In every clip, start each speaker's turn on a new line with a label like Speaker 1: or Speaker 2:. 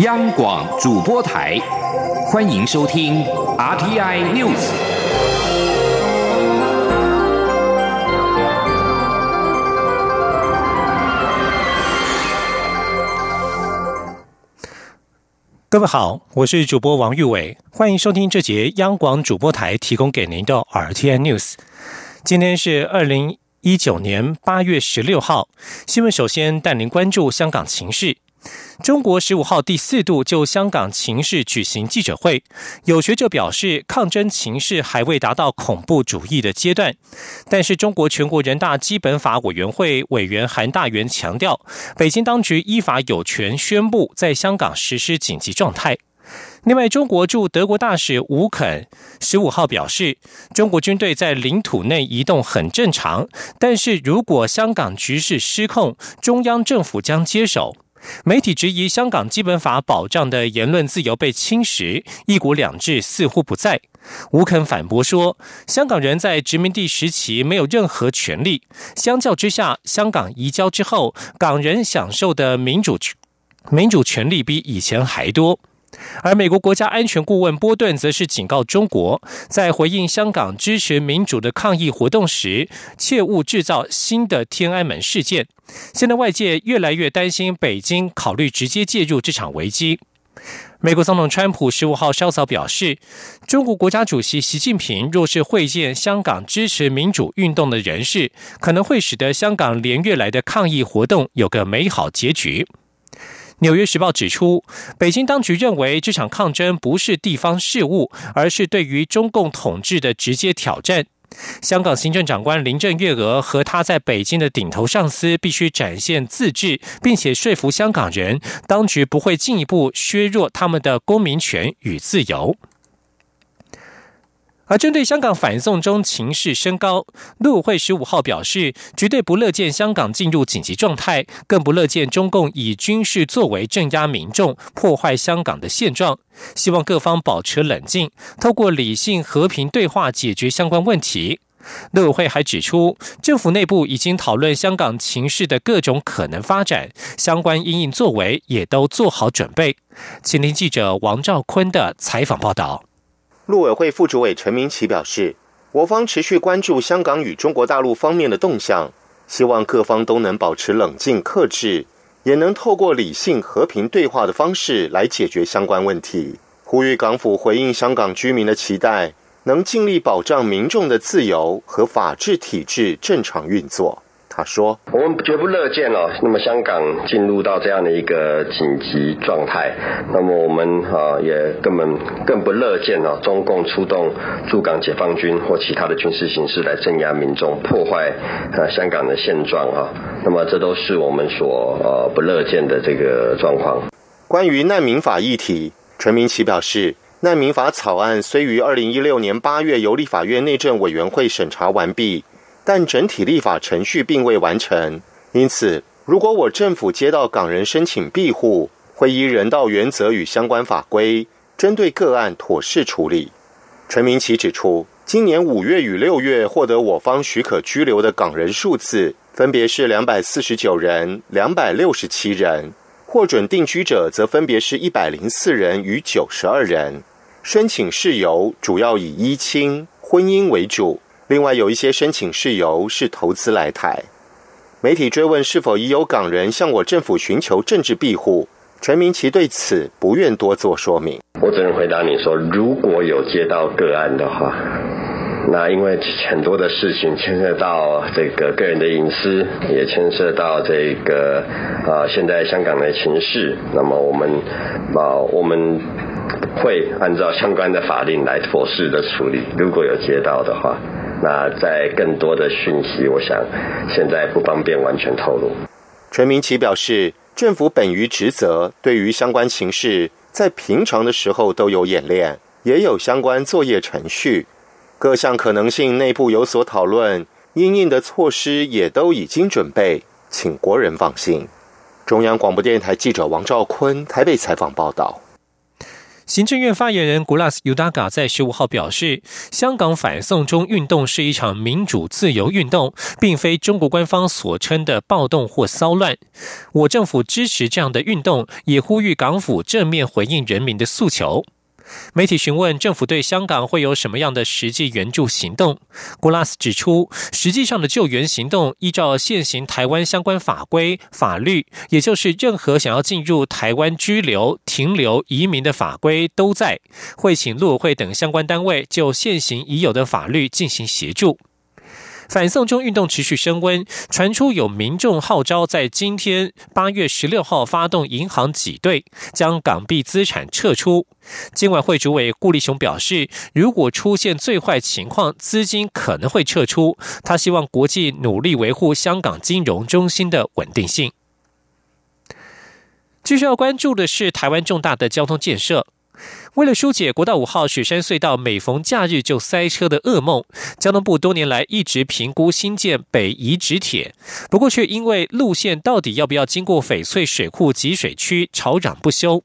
Speaker 1: 央广主播台，欢迎收听 RTI News。
Speaker 2: 各位好，我是主播王玉伟，欢迎收听这节央广主播台提供给您的 RTI News。今天是二零一九年八月十六号，新闻首先带您关注香港情势。中国十五号第四度就香港情势举行记者会，有学者表示，抗争情势还未达到恐怖主义的阶段。但是，中国全国人大基本法委员会委员韩大元强调，北京当局依法有权宣布在香港实施紧急状态。另外，中国驻德国大使吴肯十五号表示，中国军队在领土内移动很正常，但是如果香港局势失控，中央政府将接手。媒体质疑香港基本法保障的言论自由被侵蚀，一国两制似乎不在。吴肯反驳说，香港人在殖民地时期没有任何权利，相较之下，香港移交之后，港人享受的民主权民主权利比以前还多。而美国国家安全顾问波顿则是警告中国，在回应香港支持民主的抗议活动时，切勿制造新的天安门事件。现在外界越来越担心北京考虑直接介入这场危机。美国总统川普十五号稍早表示，中国国家主席习近平若是会见香港支持民主运动的人士，可能会使得香港连月来的抗议活动有个美好结局。纽约时报指出，北京当局认为这场抗争不是地方事务，而是对于中共统治的直接挑战。香港行政长官林郑月娥和他在北京的顶头上司必须展现自治，并且说服香港人，当局不会进一步削弱他们的公民权与自由。而针对香港反送中情势升高，陆委会十五号表示，绝对不乐见香港进入紧急状态，更不乐见中共以军事作为镇压民众、破坏香港的现状。希望各方保持冷静，透过理性和平对话解决相关问题。陆委会还指出，政府内部已经讨论香港情势的各种可能发展，相关应应作为也都做好准备。请听记者王兆坤的采访报道。
Speaker 3: 陆委会副主委陈明奇表示，我方持续关注香港与中国大陆方面的动向，希望各方都能保持冷静克制，也能透过理性和平对话的方式来解决相关问题。呼吁港府回应香港居民的期待，能尽力保障民众的自由和法治体制正常运作。他说：“我们绝不乐见哦，那么香港进入到这样的一个紧急状态，那么我们啊也根本更不乐见哦，中共出动驻港解放军或其他的军事形式来镇压民众，破坏啊香港的现状啊，那么这都是我们所呃不乐见的这个状况。”关于难民法议题，陈明奇表示，难民法草案虽于二零一六年八月由立法院内政委员会审查完毕。但整体立法程序并未完成，因此，如果我政府接到港人申请庇护，会依人道原则与相关法规，针对个案妥善处理。陈明奇指出，今年五月与六月获得我方许可居留的港人数字，分别是两百四十九人、两百六十七人，获准定居者则分别是一百零四人与九十二人。申请事由主要以依亲、婚姻为主。另外有一些申请事由是投资来台。媒体追问是否已有港人向我政府寻求政治庇护，陈明奇对此不愿多做说明。我只能回答你说，如果有接到个案的话，那因为很多的事情牵涉到这个个人的隐私，也牵涉到这个啊现在香港的情势，那么我们啊我们会按照相关的法令来妥适的处理。如果有接到的话。那在更多的讯息，我想现在不方便完全透露。陈明奇表示，政府本于职责，对于相关情势，在平常的时候都有演练，也有相关作业程序，各项可能性内部有所讨论，应应的措施也都已经准备，请国人放心。中央广播电台记者王兆坤台北采访报道。
Speaker 4: 行政院发言人古拉斯尤达卡在十五号表示，香港反送中运动是一场民主自由运动，并非中国官方所称的暴动或骚乱。我政府支持这样的运动，也呼吁港府正面回应人民的诉求。媒体询问政府对香港会有什么样的实际援助行动，古拉斯指出，实际上的救援行动依照现行台湾相关法规法律，也就是任何想要进入台湾居留、停留、移民的法规都在，会请陆委会等相关单位就现行已有的法律进行协助。反送中运动持续升温，传出有民众号召在今天八月十六号发动银行挤兑，将港币资产撤出。金管会主委顾立雄表示，如果出现最坏情况，资金可能会撤出。他希望国际努力维护香港金融中心的稳定性。继续要关注的是台湾重大的交通建设。为了疏解国道五号雪山隧道每逢假日就塞车的噩梦，交通部多年来一直评估新建北宜直铁，不过却因为路线到底要不要经过翡翠水库集水区吵嚷不休。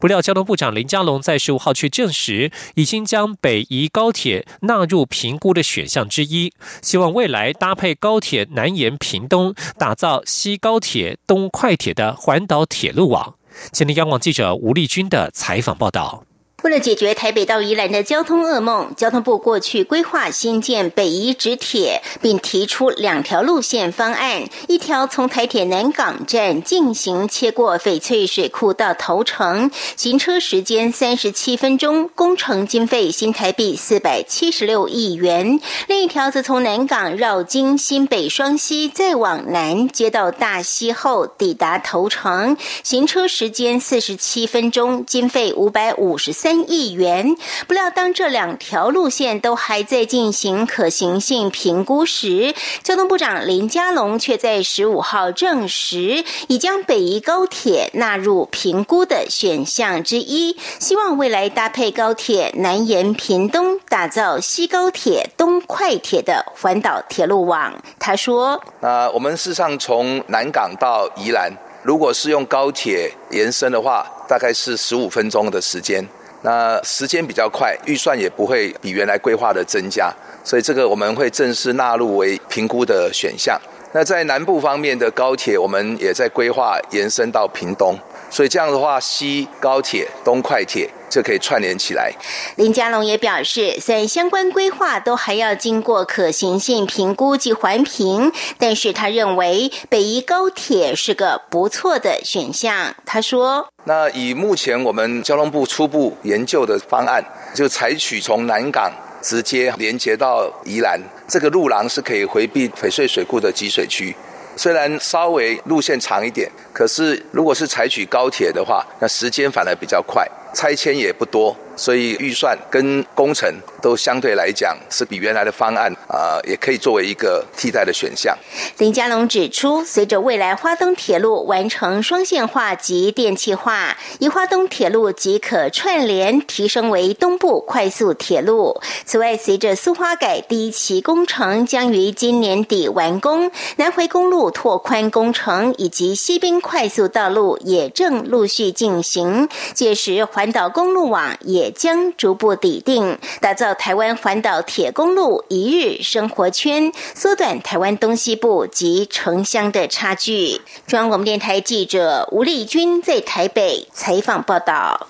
Speaker 4: 不料交通部长林佳龙在十五号却证实，已经将北宜高铁纳入评估的选项之一，希望未来搭配高铁南延屏东，打造西高铁东快铁的环岛铁路网。前天央广记者吴丽君的采访报道。
Speaker 5: 为了解决台北到宜兰的交通噩梦，交通部过去规划新建北宜直铁，并提出两条路线方案：一条从台铁南港站进行切过翡翠水库到头城，行车时间三十七分钟，工程经费新台币四百七十六亿元；另一条则从南港绕经新北双溪，再往南接到大溪后抵达头城，行车时间四十七分钟，经费五百五十三。三亿元，不料当这两条路线都还在进行可行性评估时，交通部长林佳龙却在十五号证实，已将北宜高铁纳入评估的选项之一，希望未来搭配高铁南延屏东，打造西高铁东快铁的环岛铁路网。他说：“
Speaker 6: 那我们事实上从南港到宜兰，如果是用高铁延伸的话，大概是十五分钟的时间。”那时间比较快，预算也不会比原来规划的增加，所以这个我们会正式纳入为评估的选项。那在南部方面的高铁，我们也在规划延伸到屏东，所以这样的话，西高铁、东快铁。就可以串联起来。
Speaker 5: 林佳龙也表示，虽然相关规划都还要经过可行性评估及环评，但是他认为北宜高铁是个不错的选项。他说：“
Speaker 6: 那以目前我们交通部初步研究的方案，就采取从南港直接连接到宜兰，这个路廊是可以回避翡翠水库的集水区。虽然稍微路线长一点，可是如果是采取高铁的话，那时间反而比较快。”拆迁也不多，所以预算跟工程都相对来讲是比原来的方案啊，也可以作为一个替代的选项。
Speaker 5: 林佳龙指出，随着未来花东铁路完成双线化及电气化，以花东铁路即可串联提升为东部快速铁路。此外，随着苏花改第一期工程将于今年底完工，南回公路拓宽工程以及西滨快速道路也正陆续进行，届时。环岛公路网也将逐步抵定，打造台湾环岛铁公路一日生活圈，缩短台湾东西部及城乡的差距。中央广播电台记者吴丽君在台北采访报道。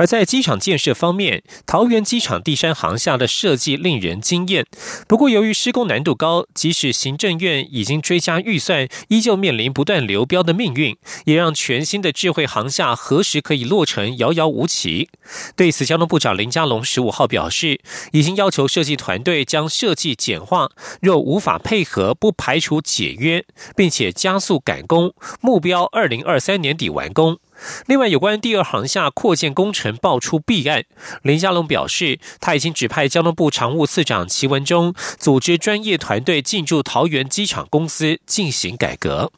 Speaker 4: 而在机场建设方面，桃园机场第三航厦的设计令人惊艳。不过，由于施工难度高，即使行政院已经追加预算，依旧面临不断流标的命运，也让全新的智慧航厦何时可以落成遥遥无期。对此，交通部长林佳龙十五号表示，已经要求设计团队将设计简化，若无法配合，不排除解约，并且加速赶工，目标二零二三年底完工。另外，有关第二航厦扩建工程爆出弊案，林佳龙表示，他已经指派交通部常务次长齐文忠组织专业团队进驻桃园机场公司进行改革。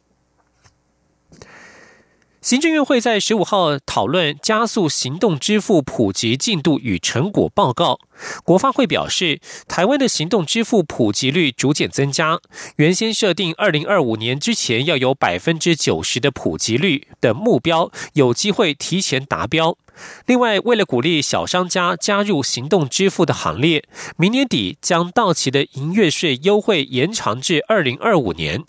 Speaker 4: 行政院会在十五号讨论加速行动支付普及进度与成果报告。国发会表示，台湾的行动支付普及率逐渐增加，原先设定二零二五年之前要有百分之九十的普及率的目标，有机会提前达标。另外，为了鼓励小商家加入行动支付的行列，明年底将到期的营业税优惠延长至二零二五年。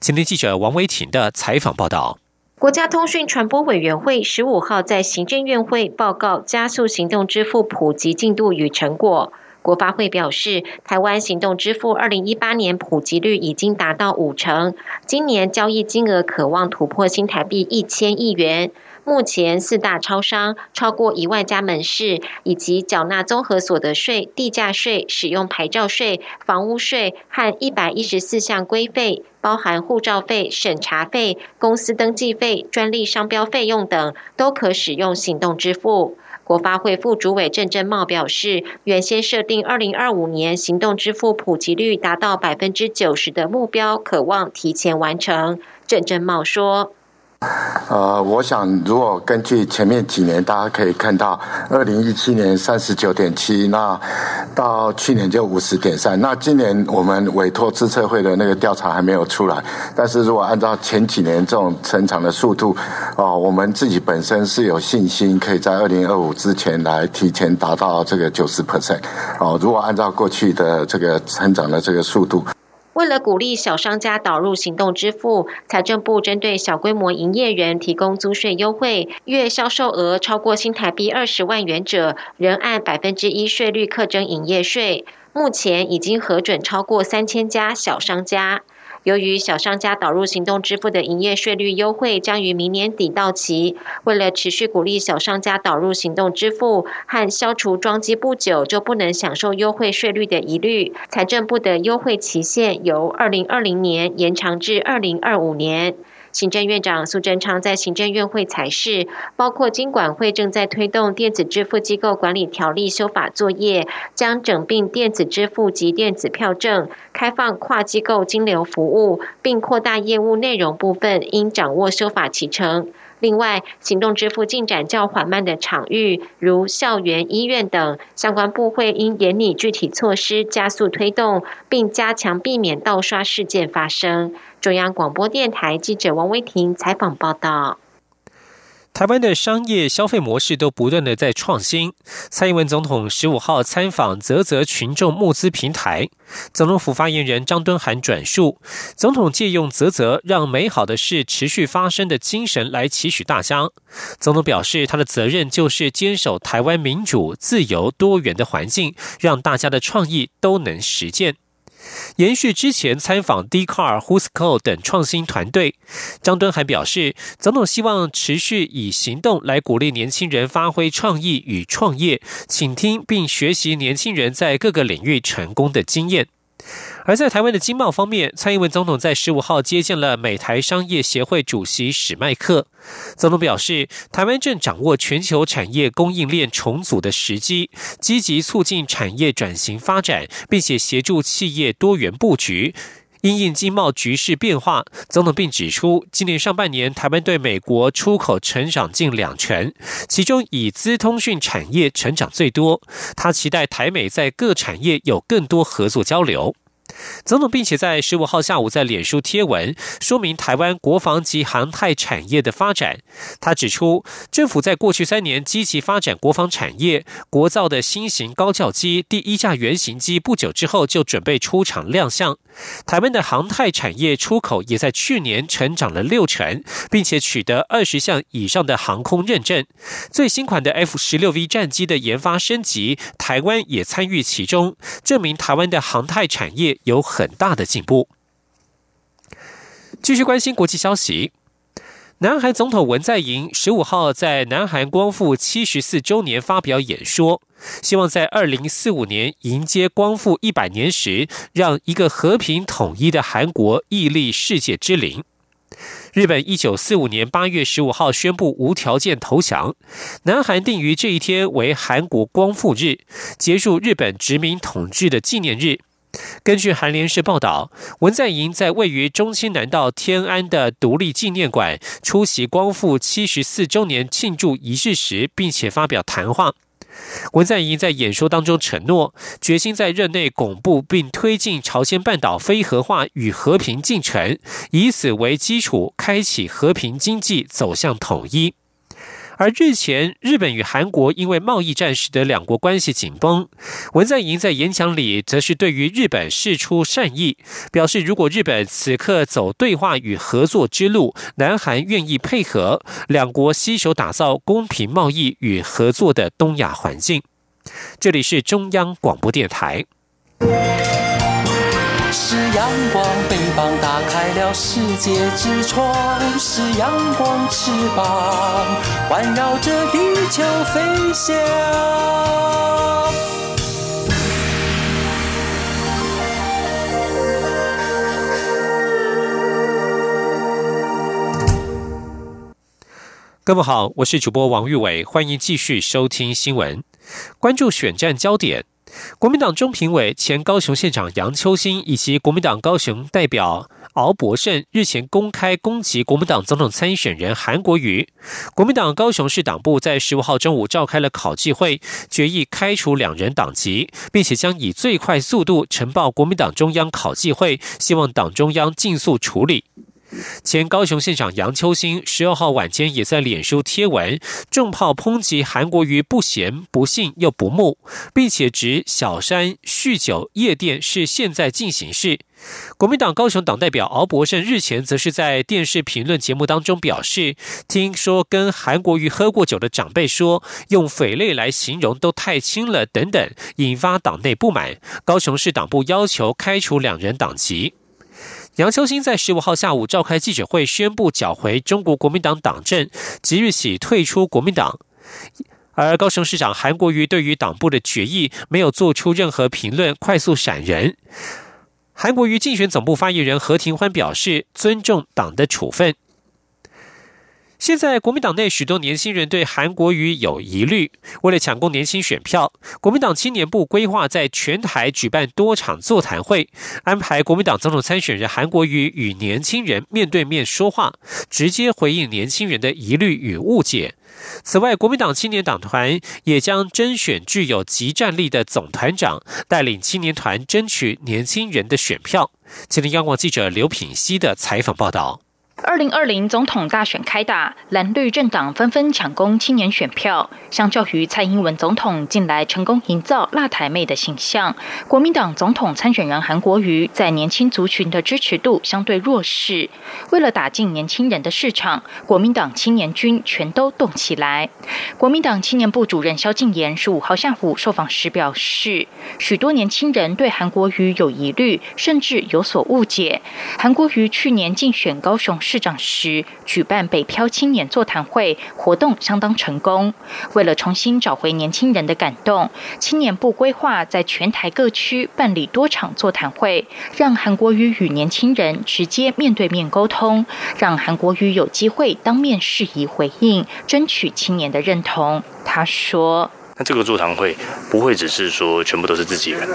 Speaker 4: 今天记者王维婷的采访报道。
Speaker 7: 国家通讯传播委员会十五号在行政院会报告加速行动支付普及进度与成果。国发会表示，台湾行动支付二零一八年普及率已经达到五成，今年交易金额可望突破新台币一千亿元。目前四大超商超过一万家门市，以及缴纳综合所得税、地价税、使用牌照税、房屋税和一百一十四项规费，包含护照费、审查费、公司登记费、专利商标费用等，都可使用行动支付。国发会副主委郑正茂表示，原先设定二零二五年行动支付普及率达到百分之九十的目标，渴望提前完成。郑正茂说。
Speaker 8: 呃，我想如果根据前面几年，大家可以看到，二零一七年三十九点七，那到去年就五十点三。那今年我们委托资策会的那个调查还没有出来，但是如果按照前几年这种成长的速度，哦，我们自己本身是有信心可以在二零二五之前来提前达到这个九十 percent。哦，如果按照过去的这个成长的这个速度。
Speaker 7: 为了鼓励小商家导入行动支付，财政部针对小规模营业人提供租税优惠，月销售额超过新台币二十万元者，仍按百分之一税率课征营业税。目前已经核准超过三千家小商家。由于小商家导入行动支付的营业税率优惠将于明年底到期，为了持续鼓励小商家导入行动支付和消除装机不久就不能享受优惠税率的疑虑，财政部的优惠期限由二零二零年延长至二零二五年。行政院长苏贞昌在行政院会裁示，包括金管会正在推动电子支付机构管理条例修法作业，将整并电子支付及电子票证，开放跨机构金流服务，并扩大业务内容部分，应掌握修法启程。另外，行动支付进展较缓慢的场域，如校园、医院等，相关部会应严拟具体措施，加速推动，并加强避免盗刷事件发生。中央广播电台记者王威婷采访报道。
Speaker 4: 台湾的商业消费模式都不断的在创新。蔡英文总统十五号参访泽泽群众募资平台，总统府发言人张敦涵转述，总统借用泽泽让美好的事持续发生的精神来期许大家。总统表示，他的责任就是坚守台湾民主、自由、多元的环境，让大家的创意都能实践。延续之前参访 d c a r h u s c o 等创新团队，张敦还表示，总统希望持续以行动来鼓励年轻人发挥创意与创业，请听并学习年轻人在各个领域成功的经验。而在台湾的经贸方面，蔡英文总统在十五号接见了美台商业协会主席史麦克。总统表示，台湾正掌握全球产业供应链重组的时机，积极促进产业转型发展，并且协助企业多元布局。因应经贸局势变化，总统并指出，今年上半年台湾对美国出口成长近两成，其中以资通讯产业成长最多。他期待台美在各产业有更多合作交流。总统并且在十五号下午在脸书贴文说明台湾国防及航太产业的发展。他指出，政府在过去三年积极发展国防产业，国造的新型高教机第一架原型机不久之后就准备出厂亮相。台湾的航太产业出口也在去年成长了六成，并且取得二十项以上的航空认证。最新款的 F 十六 V 战机的研发升级，台湾也参与其中，证明台湾的航太产业有很大的进步。继续关心国际消息。南韩总统文在寅十五号在南韩光复七十四周年发表演说，希望在二零四五年迎接光复一百年时，让一个和平统一的韩国屹立世界之林。日本一九四五年八月十五号宣布无条件投降，南韩定于这一天为韩国光复日，结束日本殖民统治的纪念日。根据韩联社报道，文在寅在位于中清南道天安的独立纪念馆出席光复七十四周年庆祝仪式时，并且发表谈话。文在寅在演说当中承诺，决心在任内巩固并推进朝鲜半岛非核化与和平进程，以此为基础，开启和平经济，走向统一。而日前，日本与韩国因为贸易战使得两国关系紧绷。文在寅在演讲里则是对于日本示出善意，表示如果日本此刻走对话与合作之路，南韩愿意配合，两国携手打造公平贸易与合作的东亚环境。这里是中央广播电台。是阳光，翅膀打开了世界之窗；是阳光，翅膀环绕着地球飞翔。各位好，我是主播王玉伟，欢迎继续收听新闻，关注选战焦点。国民党中评委、前高雄县长杨秋兴以及国民党高雄代表敖博胜日前公开攻击国民党总统参选人韩国瑜。国民党高雄市党部在十五号中午召开了考纪会，决议开除两人党籍，并且将以最快速度呈报国民党中央考纪会，希望党中央尽速处理。前高雄县长杨秋兴十二号晚间也在脸书贴文，重炮抨击韩国瑜不贤、不信又不睦，并且指小山酗酒夜店是现在进行式。国民党高雄党代表敖博胜日前则是在电视评论节目当中表示，听说跟韩国瑜喝过酒的长辈说，用匪类来形容都太轻了等等，引发党内不满。高雄市党部要求开除两人党籍。杨秋兴在十五号下午召开记者会，宣布缴回中国国民党党证，即日起退出国民党。而高雄市长韩国瑜对于党部的决议没有做出任何评论，快速闪人。韩国瑜竞选总部发言人何庭欢表示，尊重党的处分。现在国民党内许多年轻人对韩国瑜有疑虑，为了抢攻年轻选票，国民党青年部规划在全台举办多场座谈会，安排国民党总统参选人韩国瑜与年轻人面对面说话，直接回应年轻人的疑虑与误解。此外，国民党青年党团也将甄选具有极战力的总团长，带领青年团争取年轻人的选票。今天，央广记者刘品熙的采访报道。
Speaker 9: 二零二零总统大选开打，蓝绿政党纷纷抢攻青年选票。相较于蔡英文总统近来成功营造辣台妹的形象，国民党总统参选人韩国瑜在年轻族群的支持度相对弱势。为了打进年轻人的市场，国民党青年军全都动起来。国民党青年部主任萧敬言十五号下午受访时表示，许多年轻人对韩国瑜有疑虑，甚至有所误解。韩国瑜去年竞选高雄。市长时举办北漂青年座谈会活动相当成功。为了重新找回年轻人的感动，青年部规划在全台各区办理多场座谈会，让韩国瑜与年轻人直接面对面沟通，让韩国瑜有机会当面适宜回应，争取青年的认同。他说：“
Speaker 10: 那这个座谈会不会只是说全部都是自己人，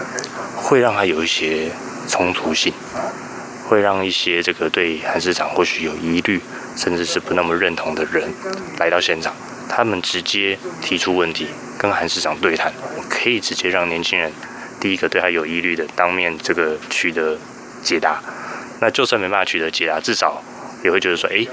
Speaker 10: 会让他有一些冲突性。”会让一些这个对韩市长或许有疑虑，甚至是不那么认同的人来到现场，他们直接提出问题，跟韩市长对谈，我可以直接让年轻人第一个对他有疑虑的当面这个取得解答。那就算没办法取得解答，至少也会觉得说，哎，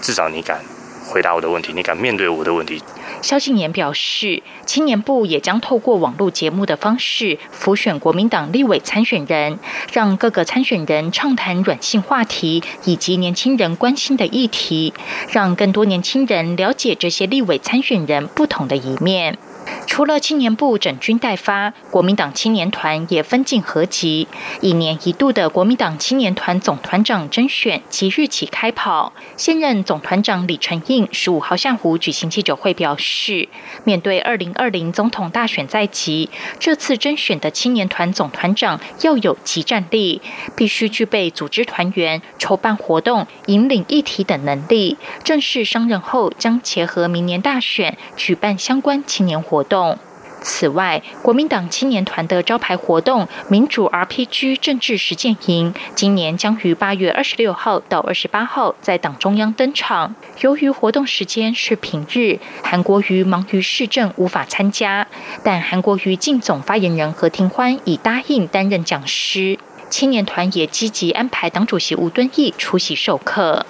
Speaker 10: 至少你敢回答我的问题，你敢面对我的问题。
Speaker 9: 萧敬年表示，青年部也将透过网络节目的方式浮选国民党立委参选人，让各个参选人畅谈软性话题以及年轻人关心的议题，让更多年轻人了解这些立委参选人不同的一面。除了青年部整军待发，国民党青年团也分进合集。一年一度的国民党青年团总团长甄选即日起开跑。现任总团长李承应十五号下午举行记者会表示，面对二零二零总统大选在即，这次甄选的青年团总团长要有集战力，必须具备组织团员、筹办活动、引领议题等能力。正式上任后，将结合明年大选举办相关青年活活动。此外，国民党青年团的招牌活动“民主 RPG 政治实践营”今年将于八月二十六号到二十八号在党中央登场。由于活动时间是平日，韩国瑜忙于市政无法参加，但韩国瑜进总发言人何庭欢已答应担任讲师。青年团也积极安排党主席吴敦义出席授课。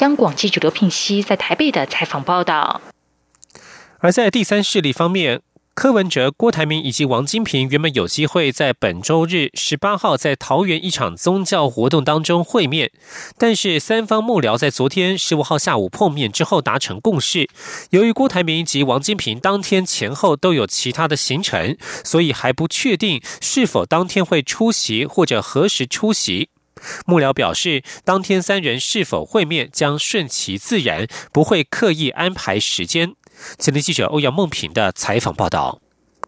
Speaker 9: 央广记者刘聘熙在台北的采访报道。
Speaker 4: 而在第三势力方面。柯文哲、郭台铭以及王金平原本有机会在本周日十八号在桃园一场宗教活动当中会面，但是三方幕僚在昨天十五号下午碰面之后达成共识，由于郭台铭及王金平当天前后都有其他的行程，所以还不确定是否当天会出席或者何时出席。幕僚表示，当天三人是否会面将顺其自然，不会刻意安排时间。前天记者欧阳梦平的采访报道。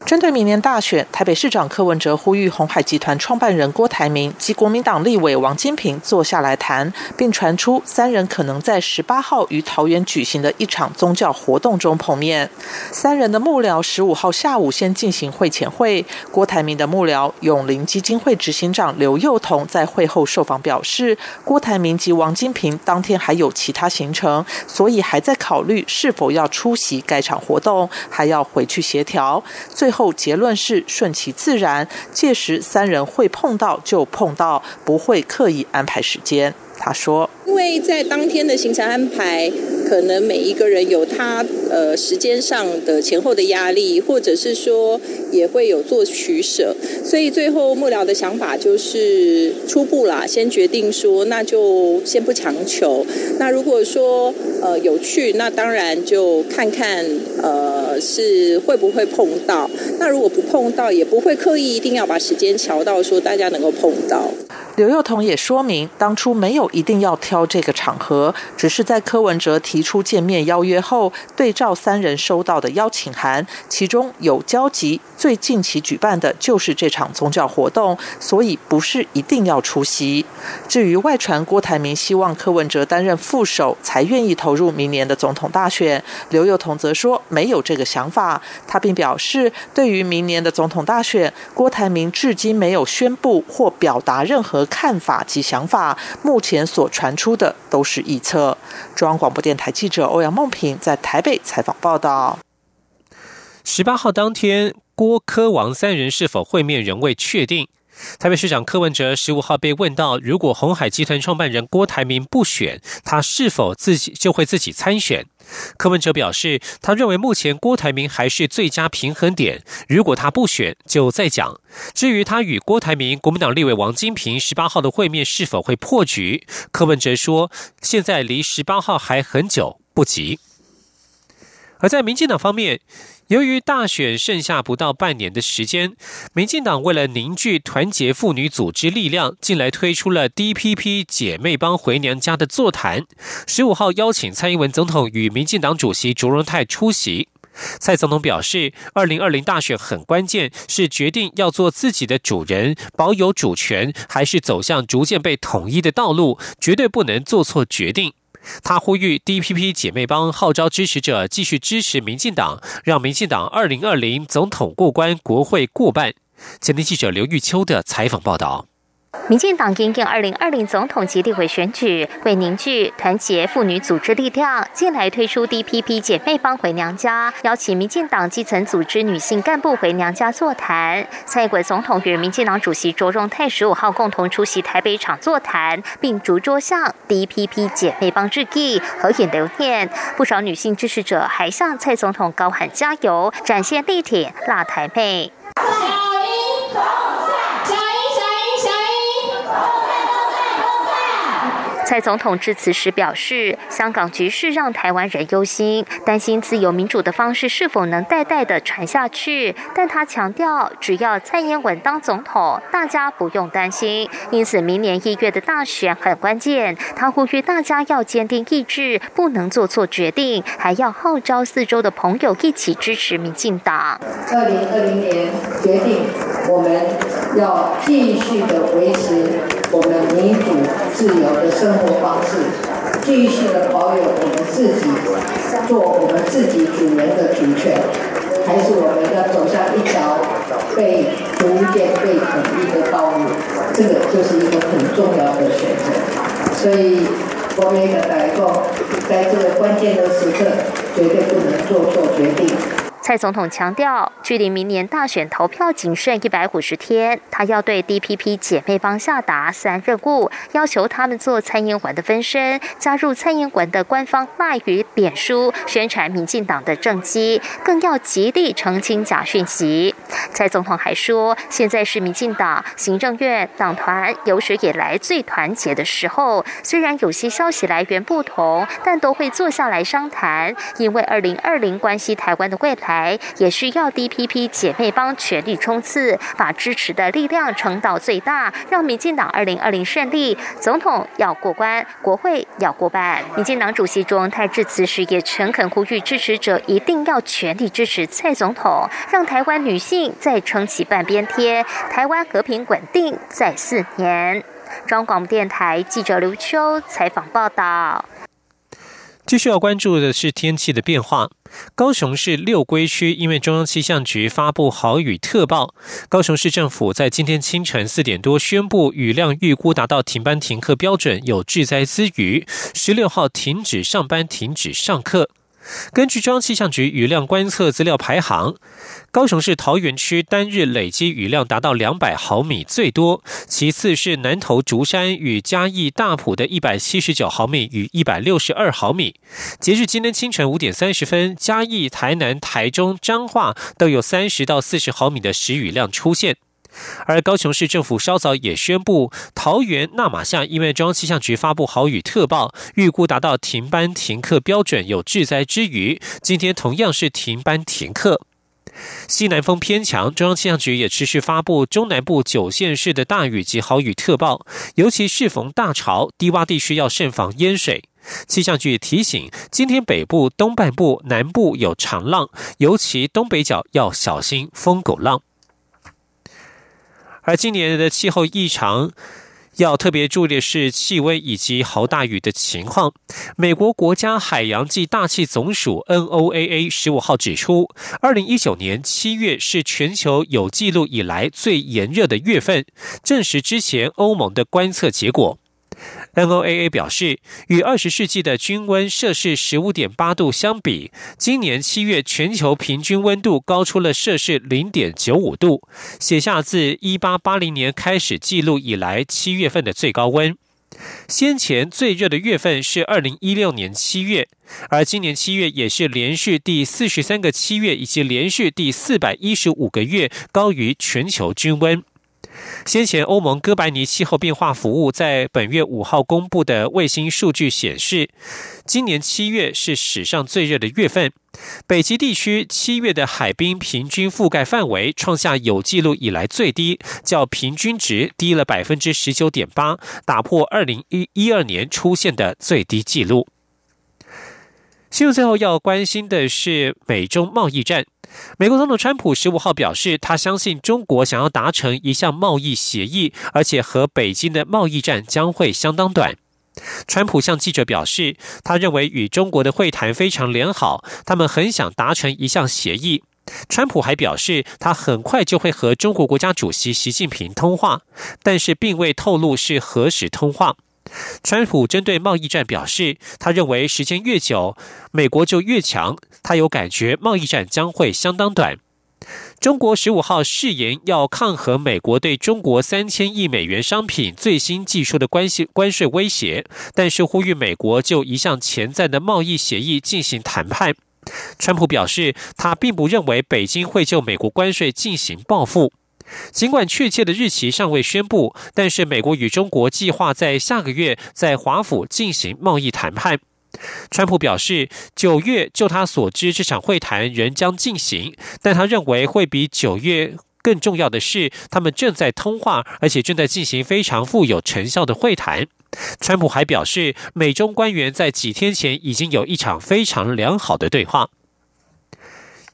Speaker 11: 针对明年大选，台北市长柯文哲呼吁红海集团创办人郭台铭及国民党立委王金平坐下来谈，并传出三人可能在十八号于桃园举行的一场宗教活动中碰面。三人的幕僚十五号下午先进行会前会。郭台铭的幕僚永林基金会执行长刘幼彤在会后受访表示，郭台铭及王金平当天还有其他行程，所以还在考虑是否要出席该场活动，还要回去协调。最最后结论是顺其自然，届时三人会碰到就碰到，不会刻意安排时间。他说：“
Speaker 12: 因为在当天的行程安排。”可能每一个人有他呃时间上的前后的压力，或者是说也会有做取舍，所以最后幕僚的想法就是初步啦，先决定说那就先不强求。那如果说呃有趣，那当然就看看呃是会不会碰到。那如果不碰到，也不会刻意一定要把时间调到说大家能够碰到。
Speaker 11: 刘幼彤也说明，当初没有一定要挑这个场合，只是在柯文哲提出见面邀约后，对照三人收到的邀请函，其中有交集，最近期举办的就是这场宗教活动，所以不是一定要出席。至于外传郭台铭希望柯文哲担任副手，才愿意投入明年的总统大选，刘幼彤则说没有这个想法。他并表示，对于明年的总统大选，郭台铭至今没有宣布或表达任何。看法及想法，目前所传出出的都是臆测。中央广播电台记者欧阳梦平在台北采访报道。
Speaker 4: 十八号当天，郭科王三人是否会面仍未确定。台北市长柯文哲十五号被问到，如果红海集团创办人郭台铭不选，他是否自己就会自己参选？柯文哲表示，他认为目前郭台铭还是最佳平衡点。如果他不选，就再讲。至于他与郭台铭、国民党立委王金平十八号的会面是否会破局，柯文哲说，现在离十八号还很久，不急。而在民进党方面。由于大选剩下不到半年的时间，民进党为了凝聚团结妇女组织力量，近来推出了 DPP 姐妹帮回娘家的座谈。十五号邀请蔡英文总统与民进党主席卓荣泰出席。蔡总统表示，二零二零大选很关键，是决定要做自己的主人，保有主权，还是走向逐渐被统一的道路，绝对不能做错决定。他呼吁 DPP 姐妹帮号召支持者继续支持民进党，让民进党二零二零总统过关，国会过半。前天记者刘玉秋的采访报道。
Speaker 13: 民进党因应二零二零总统及立委选举，为凝聚团结妇女组织力量，近来推出 DPP 姐妹帮回娘家，邀请民进党基层组织女性干部回娘家座谈。蔡英文总统与民进党主席卓荣泰十五号共同出席台北场座谈，并逐桌向 DPP 姐妹帮致意、合影留念。不少女性支持者还向蔡总统高喊加油，展现力挺辣台妹。蔡总统致辞时表示，香港局势让台湾人忧心，担心自由民主的方式是否能代代的传下去。但他强调，只要蔡英文当总统，大家不用担心。因此，明年一月的大选很关键。他呼吁大家要坚定意志，不能做错决定，还要号召四周的朋友一起支持民进党。
Speaker 14: 二零二零年决定，我们要继续的维持。我们民主自由的生活方式，继续的保有我们自己做我们自己主人的主权。还是我们要走向一条被逐渐被统一的道路？这个就是一个很重要的选择。所以，国民的改革在这个关键的时刻，绝对不能做错决定。
Speaker 13: 蔡总统强调，距离明年大选投票仅剩一百五十天，他要对 DPP 姐妹帮下达三任务，要求他们做蔡英文的分身，加入蔡英文的官方赖语扁书，宣传民进党的政绩，更要极力澄清假讯息。蔡总统还说，现在是民进党行政院党团有史以来最团结的时候，虽然有些消息来源不同，但都会坐下来商谈，因为二零二零关系台湾的未来。也需要 DPP 姐妹帮全力冲刺，把支持的力量撑到最大，让民进党二零二零胜利。总统要过关，国会要过半。民进党主席卓荣泰致辞时也诚恳呼吁支持者一定要全力支持蔡总统，让台湾女性再撑起半边天，台湾和平稳定再四年。中央广播电台记者刘秋采访报道。
Speaker 4: 继续要关注的是天气的变化。高雄市六龟区因为中央气象局发布豪雨特报，高雄市政府在今天清晨四点多宣布雨量预估达到停班停课标准，有致灾之余，十六号停止上班，停止上课。根据中央气象局雨量观测资料排行，高雄市桃园区单日累积雨量达到两百毫米最多，其次是南投竹山与嘉义大埔的一百七十九毫米与一百六十二毫米。截至今天清晨五点三十分，嘉义、台南、台中、彰化都有三十到四十毫米的时雨量出现。而高雄市政府稍早也宣布，桃园纳马夏因为中央气象局发布豪雨特报，预估达到停班停课标准，有致灾之余，今天同样是停班停课。西南风偏强，中央气象局也持续发布中南部九县市的大雨及豪雨特报，尤其适逢大潮，低洼地区要慎防淹水。气象局提醒，今天北部、东半部、南部有长浪，尤其东北角要小心疯狗浪。而今年的气候异常，要特别注意的是气温以及豪大雨的情况。美国国家海洋暨大气总署 （NOAA） 十五号指出，二零一九年七月是全球有记录以来最炎热的月份，证实之前欧盟的观测结果。NOAA 表示，与二十世纪的均温摄氏十五点八度相比，今年七月全球平均温度高出了摄氏零点九五度，写下自一八八零年开始记录以来七月份的最高温。先前最热的月份是二零一六年七月，而今年七月也是连续第四十三个七月，以及连续第四百一十五个月高于全球均温。先前，欧盟哥白尼气候变化服务在本月五号公布的卫星数据显示，今年七月是史上最热的月份。北极地区七月的海冰平均覆盖范围创下有记录以来最低，较平均值低了百分之十九点八，打破二零一一二年出现的最低纪录。新闻最后要关心的是美中贸易战。美国总统川普十五号表示，他相信中国想要达成一项贸易协议，而且和北京的贸易战将会相当短。川普向记者表示，他认为与中国的会谈非常良好，他们很想达成一项协议。川普还表示，他很快就会和中国国家主席习近平通话，但是并未透露是何时通话。川普针对贸易战表示，他认为时间越久，美国就越强。他有感觉贸易战将会相当短。中国十五号誓言要抗衡美国对中国三千亿美元商品最新技术的关系关税威胁，但是呼吁美国就一项潜在的贸易协议进行谈判。川普表示，他并不认为北京会就美国关税进行报复。尽管确切的日期尚未宣布，但是美国与中国计划在下个月在华府进行贸易谈判。川普表示，九月就他所知，这场会谈仍将进行，但他认为会比九月更重要的是，他们正在通话，而且正在进行非常富有成效的会谈。川普还表示，美中官员在几天前已经有一场非常良好的对话。